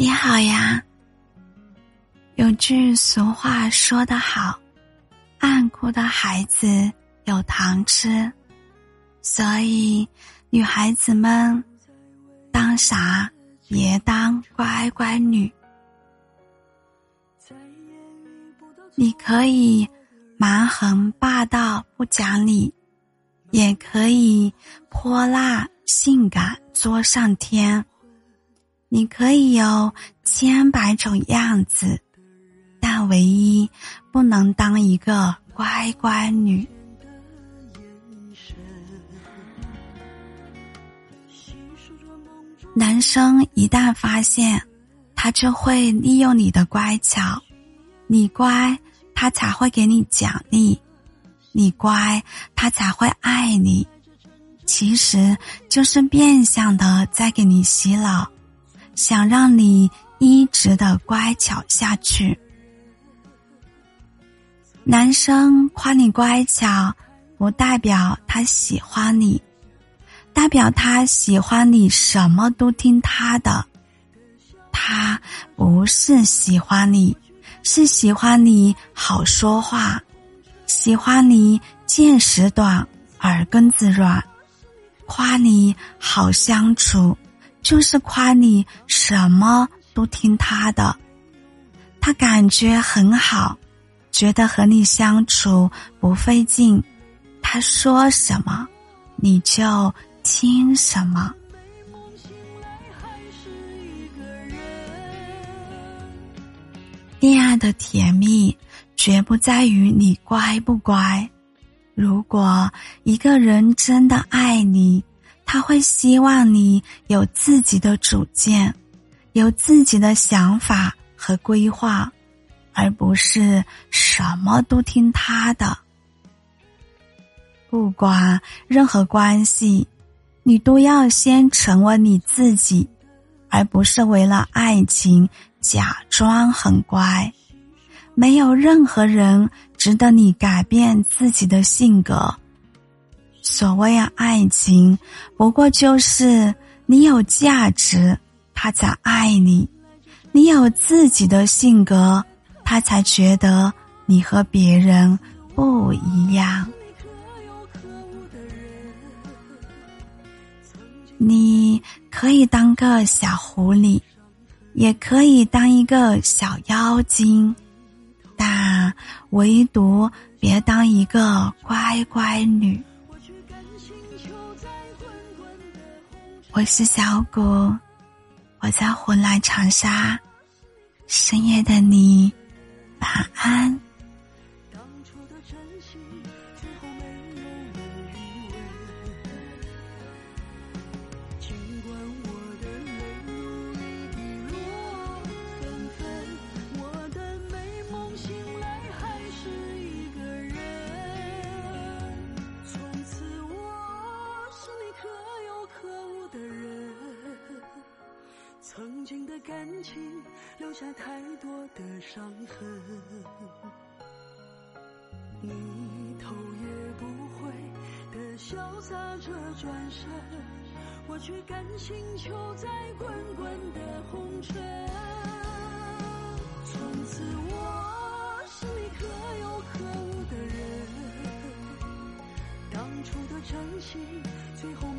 你好呀。有句俗话说得好，爱哭的孩子有糖吃，所以女孩子们当啥别当乖乖女。你可以蛮横霸道不讲理，也可以泼辣性感作上天。你可以有千百种样子，但唯一不能当一个乖乖女。男生一旦发现，他就会利用你的乖巧，你乖，他才会给你奖励；你乖，他才会爱你。其实就是变相的在给你洗脑。想让你一直的乖巧下去。男生夸你乖巧，不代表他喜欢你，代表他喜欢你什么都听他的。他不是喜欢你，是喜欢你好说话，喜欢你见识短、耳根子软，夸你好相处。就是夸你什么都听他的，他感觉很好，觉得和你相处不费劲，他说什么你就听什么。恋爱的甜蜜绝不在于你乖不乖，如果一个人真的爱你。他会希望你有自己的主见，有自己的想法和规划，而不是什么都听他的。不管任何关系，你都要先成为你自己，而不是为了爱情假装很乖。没有任何人值得你改变自己的性格。所谓爱情，不过就是你有价值，他才爱你；你有自己的性格，他才觉得你和别人不一样。你可以当个小狐狸，也可以当一个小妖精，但唯独别当一个乖乖女。我是小谷，我在湖南长沙，深夜的你，晚安。曾经的感情留下太多的伤痕，你头也不回的潇洒着转身，我却甘心囚在滚滚的红尘。从此我是你可有可无的人，当初的真心最后。